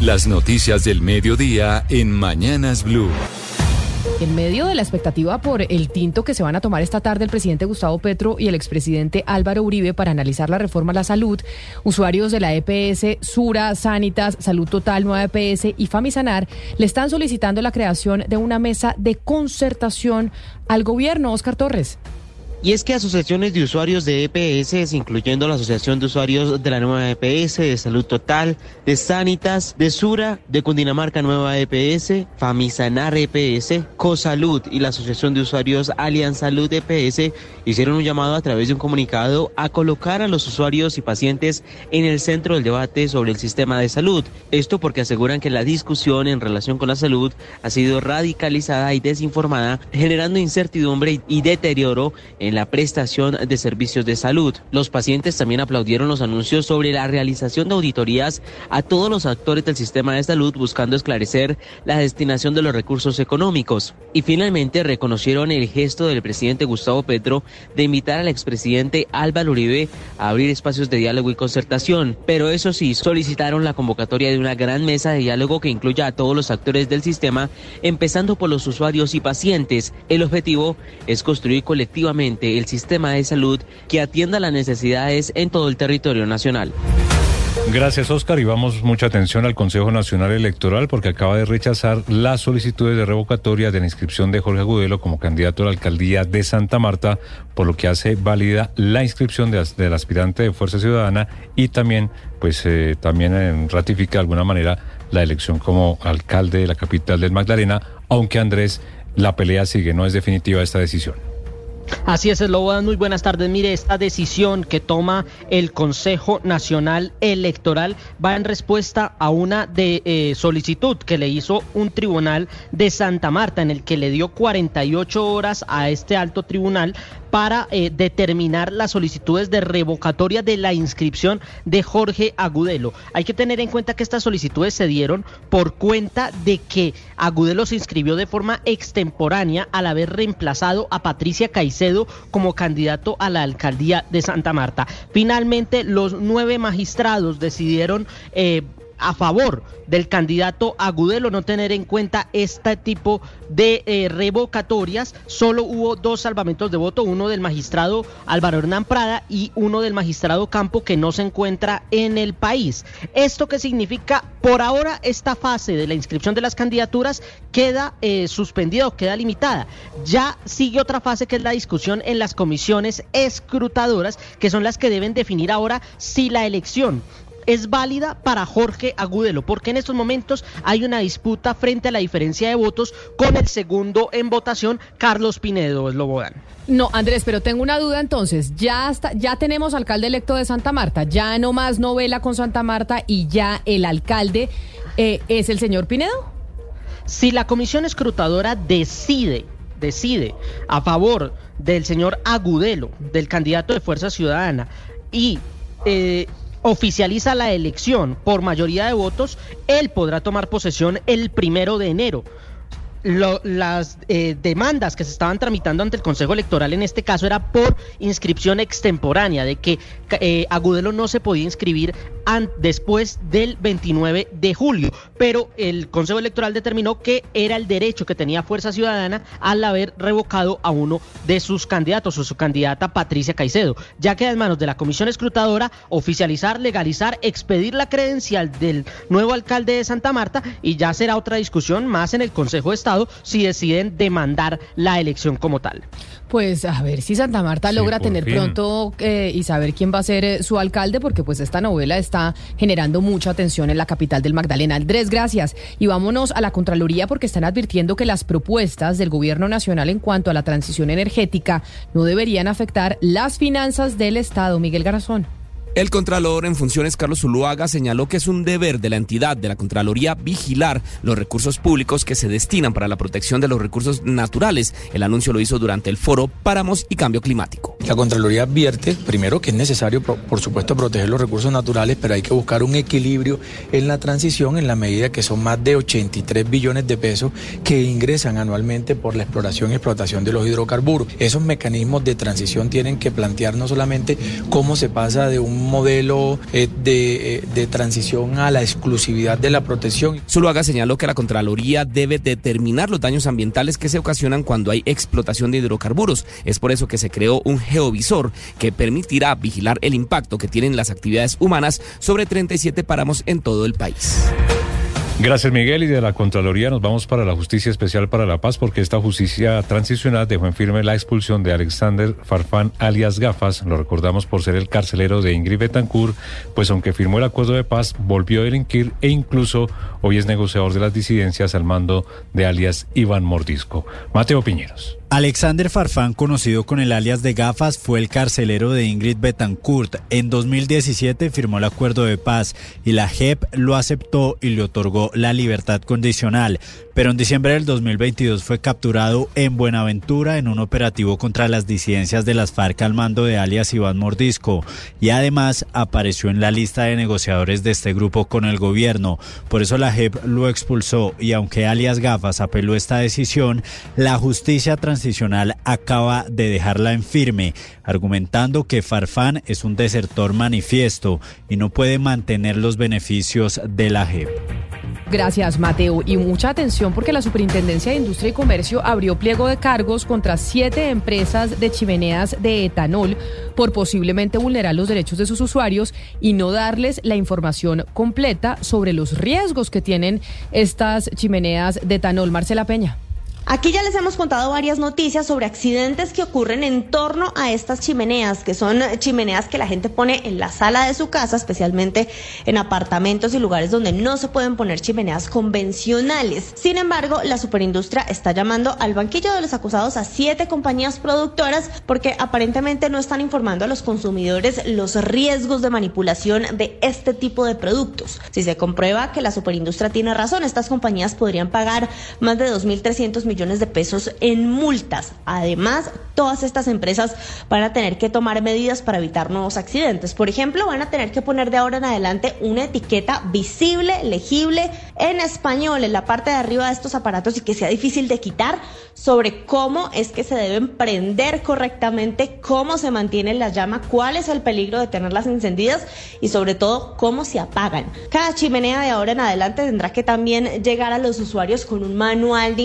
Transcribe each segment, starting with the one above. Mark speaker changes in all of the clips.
Speaker 1: Las noticias del mediodía en Mañanas Blue.
Speaker 2: En medio de la expectativa por el tinto que se van a tomar esta tarde el presidente Gustavo Petro y el expresidente Álvaro Uribe para analizar la reforma a la salud, usuarios de la EPS, Sura, Sanitas, Salud Total, Nueva EPS y Famisanar le están solicitando la creación de una mesa de concertación al gobierno. Oscar Torres.
Speaker 3: Y es que asociaciones de usuarios de EPS, incluyendo la Asociación de Usuarios de la Nueva EPS, de Salud Total, de Sanitas, de Sura, de Cundinamarca Nueva EPS, Famisanar EPS, Cosalud y la Asociación de Usuarios Alianza Salud EPS hicieron un llamado a través de un comunicado a colocar a los usuarios y pacientes en el centro del debate sobre el sistema de salud. Esto porque aseguran que la discusión en relación con la salud ha sido radicalizada y desinformada, generando incertidumbre y deterioro en la prestación de servicios de salud. Los pacientes también aplaudieron los anuncios sobre la realización de auditorías a todos los actores del sistema de salud buscando esclarecer la destinación de los recursos económicos. Y finalmente reconocieron el gesto del presidente Gustavo Petro de invitar al expresidente Álvaro Uribe a abrir espacios de diálogo y concertación. Pero eso sí, solicitaron la convocatoria de una gran mesa de diálogo que incluya a todos los actores del sistema, empezando por los usuarios y pacientes. El objetivo es construir colectivamente el sistema de salud que atienda las necesidades en todo el territorio nacional.
Speaker 4: Gracias, Oscar. Y vamos mucha atención al Consejo Nacional Electoral porque acaba de rechazar las solicitudes de revocatoria de la inscripción de Jorge Agudelo como candidato a la alcaldía de Santa Marta, por lo que hace válida la inscripción de, del aspirante de Fuerza Ciudadana y también, pues, eh, también eh, ratifica de alguna manera la elección como alcalde de la capital del Magdalena, aunque Andrés, la pelea sigue, no es definitiva esta decisión.
Speaker 5: Así es, Slobodan, muy buenas tardes. Mire, esta decisión que toma el Consejo Nacional Electoral va en respuesta a una de, eh, solicitud que le hizo un tribunal de Santa Marta, en el que le dio 48 horas a este alto tribunal para eh, determinar las solicitudes de revocatoria de la inscripción de Jorge Agudelo. Hay que tener en cuenta que estas solicitudes se dieron por cuenta de que Agudelo se inscribió de forma extemporánea al haber reemplazado a Patricia Caicedo como candidato a la alcaldía de Santa Marta. Finalmente, los nueve magistrados decidieron eh, a favor del candidato Agudelo no tener en cuenta este tipo de eh, revocatorias. Solo hubo dos salvamentos de voto, uno del magistrado Álvaro Hernán Prada y uno del magistrado Campo que no se encuentra en el país. ¿Esto qué significa? Por ahora esta fase de la inscripción de las candidaturas queda eh, suspendida o queda limitada. Ya sigue otra fase que es la discusión en las comisiones escrutadoras, que son las que deben definir ahora si la elección es válida para Jorge Agudelo, porque en estos momentos hay una disputa frente a la diferencia de votos con el segundo en votación, Carlos Pinedo Eslobodan.
Speaker 2: No, Andrés, pero tengo una duda entonces. Ya ya tenemos alcalde electo de Santa Marta, ya no más novela con Santa Marta y ya el alcalde eh, es el señor Pinedo.
Speaker 5: Si la comisión escrutadora decide, decide a favor del señor Agudelo, del candidato de Fuerza Ciudadana, y eh, oficializa la elección por mayoría de votos, él podrá tomar posesión el primero de enero. Las eh, demandas que se estaban tramitando ante el Consejo Electoral en este caso era por inscripción extemporánea, de que eh, Agudelo no se podía inscribir después del 29 de julio, pero el Consejo Electoral determinó que era el derecho que tenía Fuerza Ciudadana al haber revocado a uno de sus candidatos o su candidata Patricia Caicedo. Ya queda en manos de la Comisión Escrutadora oficializar, legalizar, expedir la credencial del nuevo alcalde de Santa Marta y ya será otra discusión más en el Consejo de Estado si deciden demandar la elección como tal.
Speaker 2: Pues a ver si Santa Marta logra tener pronto eh, y saber quién va a ser eh, su alcalde, porque pues esta novela está generando mucha atención en la capital del Magdalena. Andrés, gracias. Y vámonos a la Contraloría porque están advirtiendo que las propuestas del gobierno nacional en cuanto a la transición energética no deberían afectar las finanzas del Estado. Miguel Garazón.
Speaker 6: El Contralor en funciones Carlos Zuluaga señaló que es un deber de la entidad de la Contraloría vigilar los recursos públicos que se destinan para la protección de los recursos naturales. El anuncio lo hizo durante el foro Páramos y Cambio Climático.
Speaker 7: La Contraloría advierte, primero, que es necesario, por supuesto, proteger los recursos naturales, pero hay que buscar un equilibrio en la transición en la medida que son más de 83 billones de pesos que ingresan anualmente por la exploración y explotación de los hidrocarburos. Esos mecanismos de transición tienen que plantear no solamente cómo se pasa de un modelo eh, de, eh, de, transición a la exclusividad de la protección.
Speaker 6: Zuluaga señaló que la Contraloría debe determinar los daños ambientales que se ocasionan cuando hay explotación de hidrocarburos. Es por eso que se creó un geovisor que permitirá vigilar el impacto que tienen las actividades humanas sobre 37 páramos en todo el país.
Speaker 4: Gracias Miguel y de la Contraloría nos vamos para la Justicia Especial para la Paz porque esta justicia transicional dejó en firme la expulsión de Alexander Farfán alias Gafas, lo recordamos por ser el carcelero de Ingrid Betancourt, pues aunque firmó el acuerdo de paz volvió a delinquir e incluso hoy es negociador de las disidencias al mando de alias Iván Mordisco. Mateo Piñeros.
Speaker 8: Alexander Farfán, conocido con el alias de Gafas, fue el carcelero de Ingrid Betancourt. En 2017 firmó el acuerdo de paz y la JEP lo aceptó y le otorgó la libertad condicional. Pero en diciembre del 2022 fue capturado en Buenaventura en un operativo contra las disidencias de las FARC al mando de alias Iván Mordisco y además apareció en la lista de negociadores de este grupo con el gobierno. Por eso la JEP lo expulsó y aunque alias Gafas apeló esta decisión, la justicia transicional acaba de dejarla en firme, argumentando que Farfán es un desertor manifiesto y no puede mantener los beneficios de la JEP.
Speaker 2: Gracias, Mateo. Y mucha atención porque la Superintendencia de Industria y Comercio abrió pliego de cargos contra siete empresas de chimeneas de etanol por posiblemente vulnerar los derechos de sus usuarios y no darles la información completa sobre los riesgos que tienen estas chimeneas de etanol. Marcela Peña.
Speaker 9: Aquí ya les hemos contado varias noticias sobre accidentes que ocurren en torno a estas chimeneas, que son chimeneas que la gente pone en la sala de su casa, especialmente en apartamentos y lugares donde no se pueden poner chimeneas convencionales. Sin embargo, la superindustria está llamando al banquillo de los acusados a siete compañías productoras porque aparentemente no están informando a los consumidores los riesgos de manipulación de este tipo de productos. Si se comprueba que la superindustria tiene razón, estas compañías podrían pagar más de 2.300 millones de pesos en multas. Además, todas estas empresas van a tener que tomar medidas para evitar nuevos accidentes. Por ejemplo, van a tener que poner de ahora en adelante una etiqueta visible, legible, en español en la parte de arriba de estos aparatos y que sea difícil de quitar sobre cómo es que se deben prender correctamente, cómo se mantiene la llama, cuál es el peligro de tenerlas encendidas y sobre todo cómo se apagan. Cada chimenea de ahora en adelante tendrá que también llegar a los usuarios con un manual de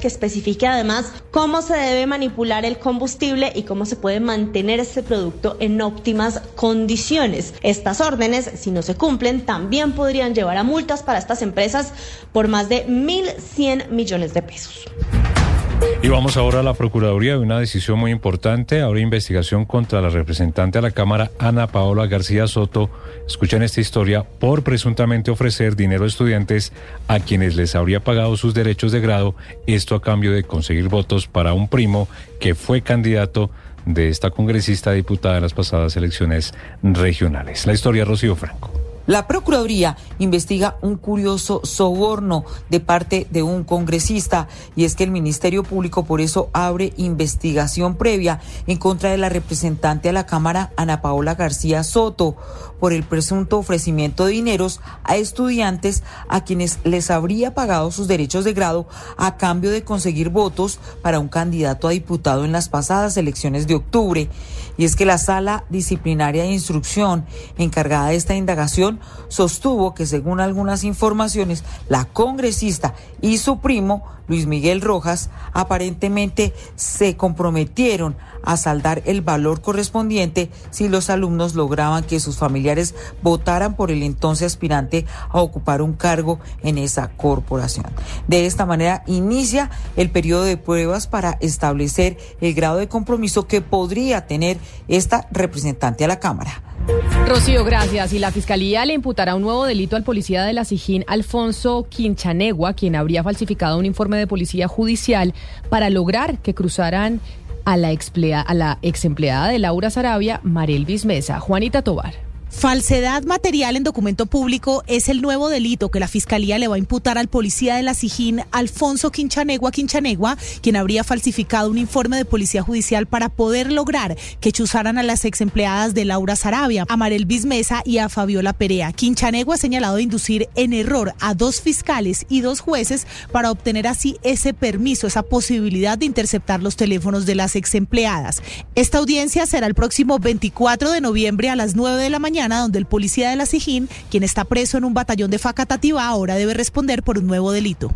Speaker 9: que especifique además cómo se debe manipular el combustible y cómo se puede mantener este producto en óptimas condiciones. Estas órdenes, si no se cumplen, también podrían llevar a multas para estas empresas por más de 1.100 millones de pesos.
Speaker 4: Y vamos ahora a la Procuraduría de una decisión muy importante. Ahora investigación contra la representante a la Cámara, Ana Paola García Soto. Escuchan esta historia por presuntamente ofrecer dinero a estudiantes a quienes les habría pagado sus derechos de grado. Esto a cambio de conseguir votos para un primo que fue candidato de esta congresista diputada en las pasadas elecciones regionales. La historia, Rocío Franco.
Speaker 10: La Procuraduría investiga un curioso soborno de parte de un congresista y es que el Ministerio Público por eso abre investigación previa en contra de la representante a la Cámara, Ana Paola García Soto, por el presunto ofrecimiento de dineros a estudiantes a quienes les habría pagado sus derechos de grado a cambio de conseguir votos para un candidato a diputado en las pasadas elecciones de octubre. Y es que la sala disciplinaria de instrucción encargada de esta indagación sostuvo que según algunas informaciones, la congresista y su primo, Luis Miguel Rojas, aparentemente se comprometieron a saldar el valor correspondiente si los alumnos lograban que sus familiares votaran por el entonces aspirante a ocupar un cargo en esa corporación. De esta manera inicia el periodo de pruebas para establecer el grado de compromiso que podría tener esta representante a la Cámara.
Speaker 2: Rocío, gracias. Y la Fiscalía le imputará un nuevo delito al policía de la Sijín, Alfonso Quinchanegua, quien habría falsificado un informe de policía judicial para lograr que cruzaran a la, ex empleada de Laura Sarabia, Marelvis Mesa. Juanita Tobar.
Speaker 11: Falsedad material en documento público es el nuevo delito que la Fiscalía le va a imputar al policía de la Sijín, Alfonso Quinchanegua Quinchanegua, quien habría falsificado un informe de Policía Judicial para poder lograr que chuzaran a las ex empleadas de Laura Sarabia, a Marel Bismesa y a Fabiola Perea. Quinchanegua ha señalado inducir en error a dos fiscales y dos jueces para obtener así ese permiso, esa posibilidad de interceptar los teléfonos de las ex empleadas. Esta audiencia será el próximo 24 de noviembre a las 9 de la mañana donde el policía de la Sijín, quien está preso en un batallón de Facatativa, ahora debe responder por un nuevo delito.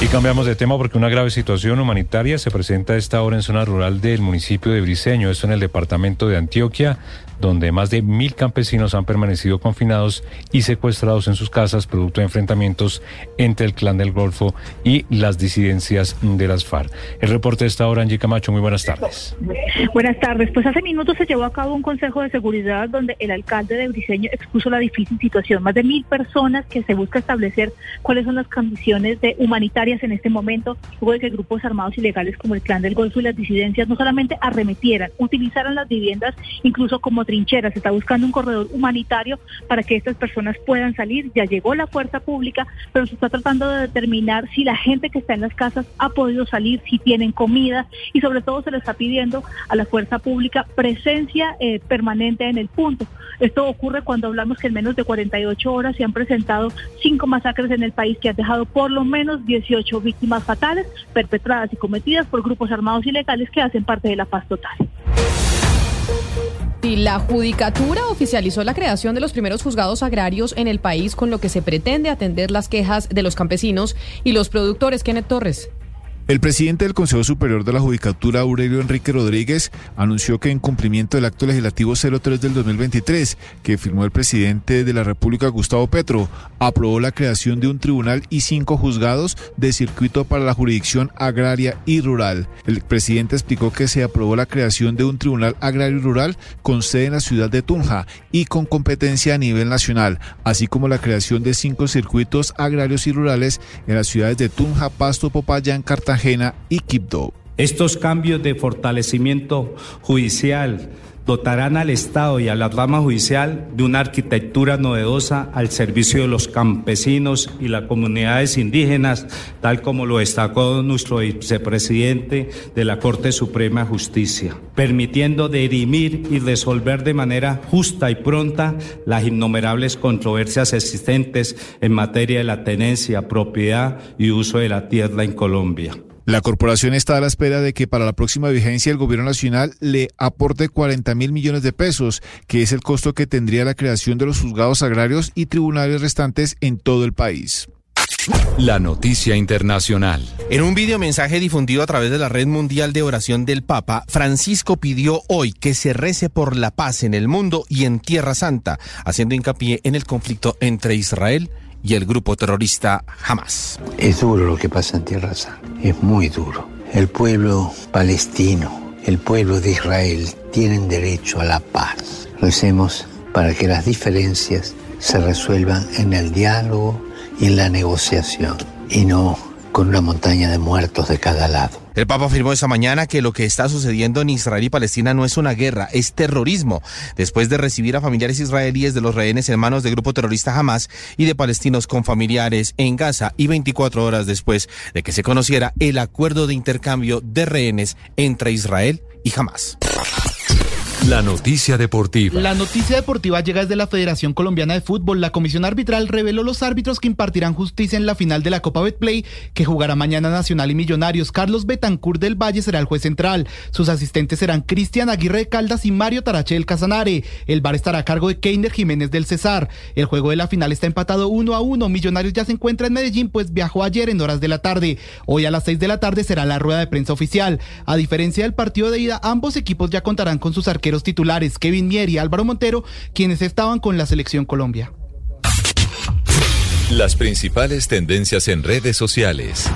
Speaker 4: Y cambiamos de tema porque una grave situación humanitaria se presenta a esta hora en zona rural del municipio de Briceño, esto en el departamento de Antioquia donde más de mil campesinos han permanecido confinados y secuestrados en sus casas producto de enfrentamientos entre el clan del Golfo y las disidencias de las FARC. El reporte de esta hora, Angie Camacho, muy buenas tardes.
Speaker 12: Buenas tardes. Pues hace minutos se llevó a cabo un consejo de seguridad donde el alcalde de Briceño expuso la difícil situación. Más de mil personas que se busca establecer cuáles son las condiciones de en este momento, luego de que grupos armados ilegales como el clan del Golfo y las disidencias no solamente arremetieran, utilizaran las viviendas incluso como trincheras, se está buscando un corredor humanitario para que estas personas puedan salir. Ya llegó la fuerza pública, pero se está tratando de determinar si la gente que está en las casas ha podido salir, si tienen comida y sobre todo se le está pidiendo a la fuerza pública presencia eh, permanente en el punto. Esto ocurre cuando hablamos que en menos de 48 horas se han presentado cinco masacres en el país que han dejado por lo menos 18 víctimas fatales perpetradas y cometidas por grupos armados ilegales que hacen parte de la paz total.
Speaker 2: Y la Judicatura oficializó la creación de los primeros juzgados agrarios en el país, con lo que se pretende atender las quejas de los campesinos y los productores. Kenneth Torres.
Speaker 13: El presidente del Consejo Superior de la Judicatura, Aurelio Enrique Rodríguez, anunció que en cumplimiento del acto legislativo 03 del 2023, que firmó el presidente de la República, Gustavo Petro, aprobó la creación de un tribunal y cinco juzgados de circuito para la jurisdicción agraria y rural. El presidente explicó que se aprobó la creación de un tribunal agrario y rural con sede en la ciudad de Tunja y con competencia a nivel nacional, así como la creación de cinco circuitos agrarios y rurales en las ciudades de Tunja, Pasto, Popayán, Cartagena, y
Speaker 14: Estos cambios de fortalecimiento judicial dotarán al Estado y a la rama judicial de una arquitectura novedosa al servicio de los campesinos y las comunidades indígenas, tal como lo destacó nuestro vicepresidente de la Corte Suprema de Justicia, permitiendo dirimir y resolver de manera justa y pronta las innumerables controversias existentes en materia de la tenencia, propiedad y uso de la tierra en Colombia.
Speaker 13: La corporación está a la espera de que para la próxima vigencia el gobierno nacional le aporte 40 mil millones de pesos, que es el costo que tendría la creación de los juzgados agrarios y tribunales restantes en todo el país.
Speaker 1: La noticia internacional.
Speaker 15: En un video mensaje difundido a través de la Red Mundial de Oración del Papa, Francisco pidió hoy que se rece por la paz en el mundo y en Tierra Santa, haciendo hincapié en el conflicto entre Israel y y el grupo terrorista Hamas.
Speaker 16: Es duro lo que pasa en Tierra Santa, es muy duro. El pueblo palestino, el pueblo de Israel tienen derecho a la paz. Recemos para que las diferencias se resuelvan en el diálogo y en la negociación y no con una montaña de muertos de cada lado.
Speaker 15: El Papa afirmó esta mañana que lo que está sucediendo en Israel y Palestina no es una guerra, es terrorismo, después de recibir a familiares israelíes de los rehenes en manos del grupo terrorista Hamas y de palestinos con familiares en Gaza y 24 horas después de que se conociera el acuerdo de intercambio de rehenes entre Israel y Hamas.
Speaker 1: La noticia deportiva.
Speaker 17: La noticia deportiva llega desde la Federación Colombiana de Fútbol. La comisión arbitral reveló los árbitros que impartirán justicia en la final de la Copa Betplay, que jugará mañana Nacional y Millonarios. Carlos Betancourt del Valle será el juez central. Sus asistentes serán Cristian Aguirre de Caldas y Mario Tarache del Casanare. El bar estará a cargo de Keiner Jiménez del Cesar. El juego de la final está empatado uno a uno. Millonarios ya se encuentra en Medellín, pues viajó ayer en horas de la tarde. Hoy a las seis de la tarde será la rueda de prensa oficial. A diferencia del partido de ida, ambos equipos ya contarán con sus arqueros titulares Kevin Mier y Álvaro Montero, quienes estaban con la selección Colombia.
Speaker 1: Las principales tendencias en redes sociales.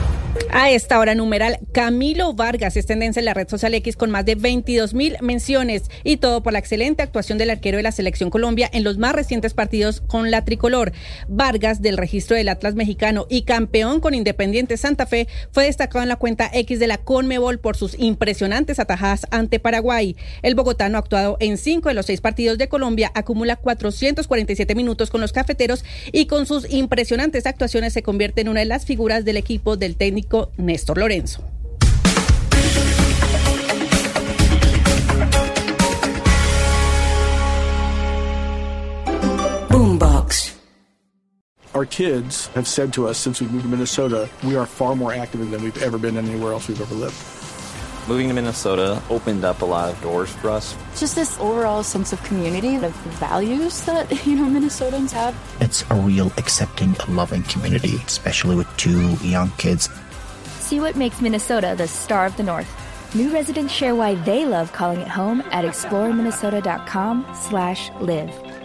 Speaker 18: A esta hora numeral, Camilo Vargas es tendencia en la red social X con más de 22 mil menciones y todo por la excelente actuación del arquero de la selección Colombia en los más recientes partidos con la tricolor. Vargas, del registro del Atlas mexicano y campeón con Independiente Santa Fe, fue destacado en la cuenta X de la Conmebol por sus impresionantes atajadas ante Paraguay. El bogotano, actuado en cinco de los seis partidos de Colombia, acumula 447 minutos con los cafeteros y con sus impresionantes actuaciones se convierte en una de las figuras del equipo del técnico Néstor Lorenzo.
Speaker 19: Boombox. Our kids have said to us since we moved to Minnesota, we are far more active than we've ever been anywhere else we've ever lived.
Speaker 20: Moving to Minnesota opened up a lot of doors for us.
Speaker 21: Just this overall sense of community, the values that, you know, Minnesotans have.
Speaker 22: It's a real accepting, loving community, especially with two young kids.
Speaker 23: See what makes Minnesota the star of the North. New residents share why they love calling it home at exploreminnesota.com/live.